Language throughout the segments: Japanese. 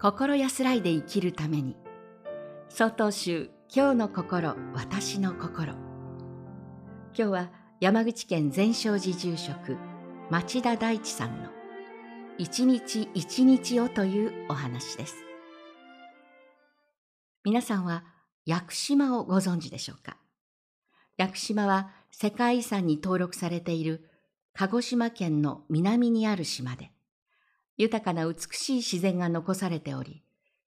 心安らいで生きるために。総統集今日の心私の心。今日は山口県全勝寺住職町田大地さんの一日一日をというお話です。皆さんは屋久島をご存知でしょうか？屋久島は世界遺産に登録されている鹿児島県の南にある島で豊かな美しい自然が残されており、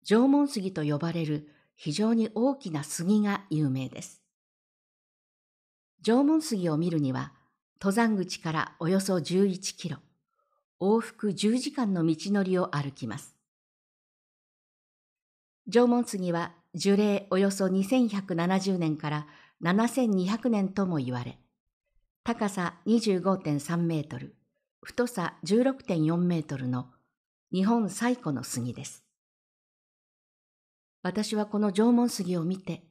縄文杉と呼ばれる非常に大きな杉が有名です。縄文杉を見るには、登山口からおよそ11キロ、往復10時間の道のりを歩きます。縄文杉は樹齢およそ2170年から7200年とも言われ、高さ25.3メートル、太さ16.4メートルの日本最古の杉です。私はこの縄文杉を見て、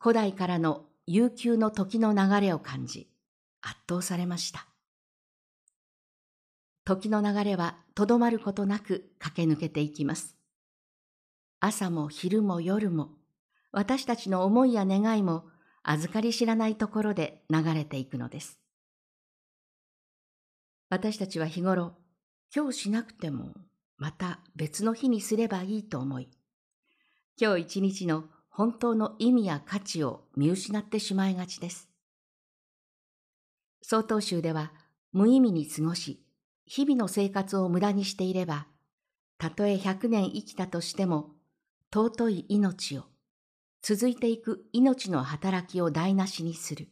古代からの悠久の時の流れを感じ、圧倒されました。時の流れはとどまることなく駆け抜けていきます。朝も昼も夜も、私たちの思いや願いも預かり知らないところで流れていくのです。私たちは日頃、今日しなくてもまた別の日にすればいいと思い、今日一日の本当の意味や価値を見失ってしまいがちです。総統集では無意味に過ごし、日々の生活を無駄にしていれば、たとえ100年生きたとしても、尊い命を、続いていく命の働きを台無しにする。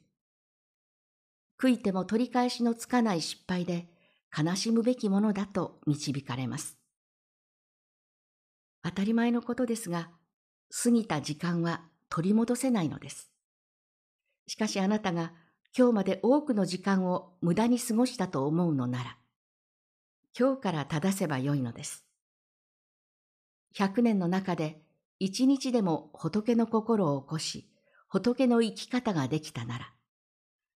悔いても取り返しのつかない失敗で悲しむべきものだと導かれます。当たり前のことですが、過ぎた時間は取り戻せないのです。しかしあなたが今日まで多くの時間を無駄に過ごしたと思うのなら、今日から正せばよいのです。百年の中で一日でも仏の心を起こし、仏の生き方ができたなら、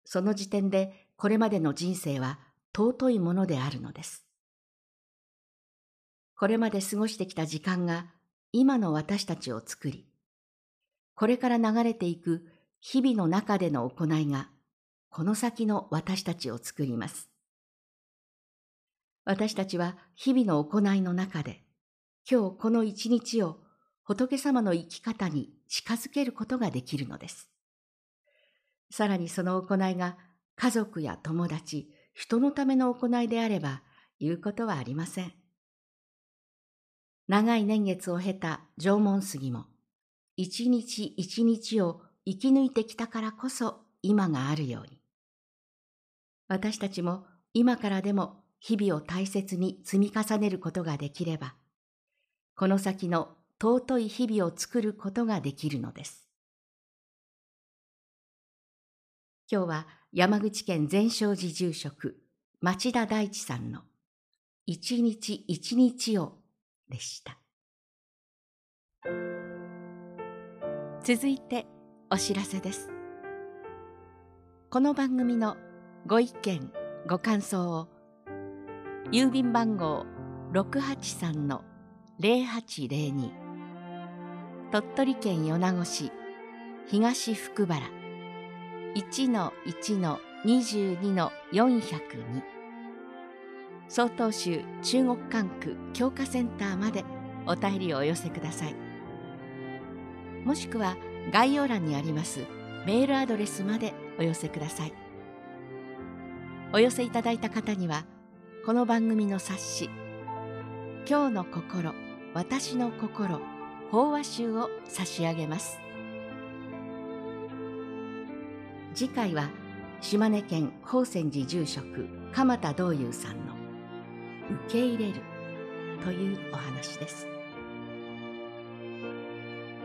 その時点でこれまでの人生は尊いものであるのです。これまで過ごしてきた時間が今の私たちを作り、これから流れていく日々の中での行いが、この先の私たちを作ります。私たちは日々の行いの中で、今日この一日を仏様の生き方に近づけることができるのです。さらにその行いが家族や友達、人のための行いであれば言うことはありません。長い年月を経た縄文杉も、一日一日を生き抜いてきたからこそ今があるように。私たちも今からでも日々を大切に積み重ねることができれば、この先の尊い日々を作ることができるのです。今日は山口県全勝寺住職町田大地さんの一日一日をでした。続いてお知らせです。この番組のご意見、ご感想を郵便番号683-0802鳥取県米子市東福原1-1-22-402曹洞宗中国管区教化センターまでお便りをお寄せください。もしくは概要欄にありますメールアドレスまでお寄せください。お寄せいただいた方にはこの番組の冊子「今日の心私の心法話集」を差し上げます。次回は島根県宝泉寺住職鎌田道友さんの「受け入れる」というお話です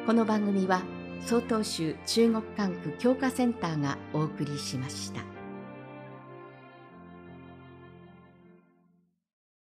この番組は曹洞宗中国管区教化センターがお送りしました。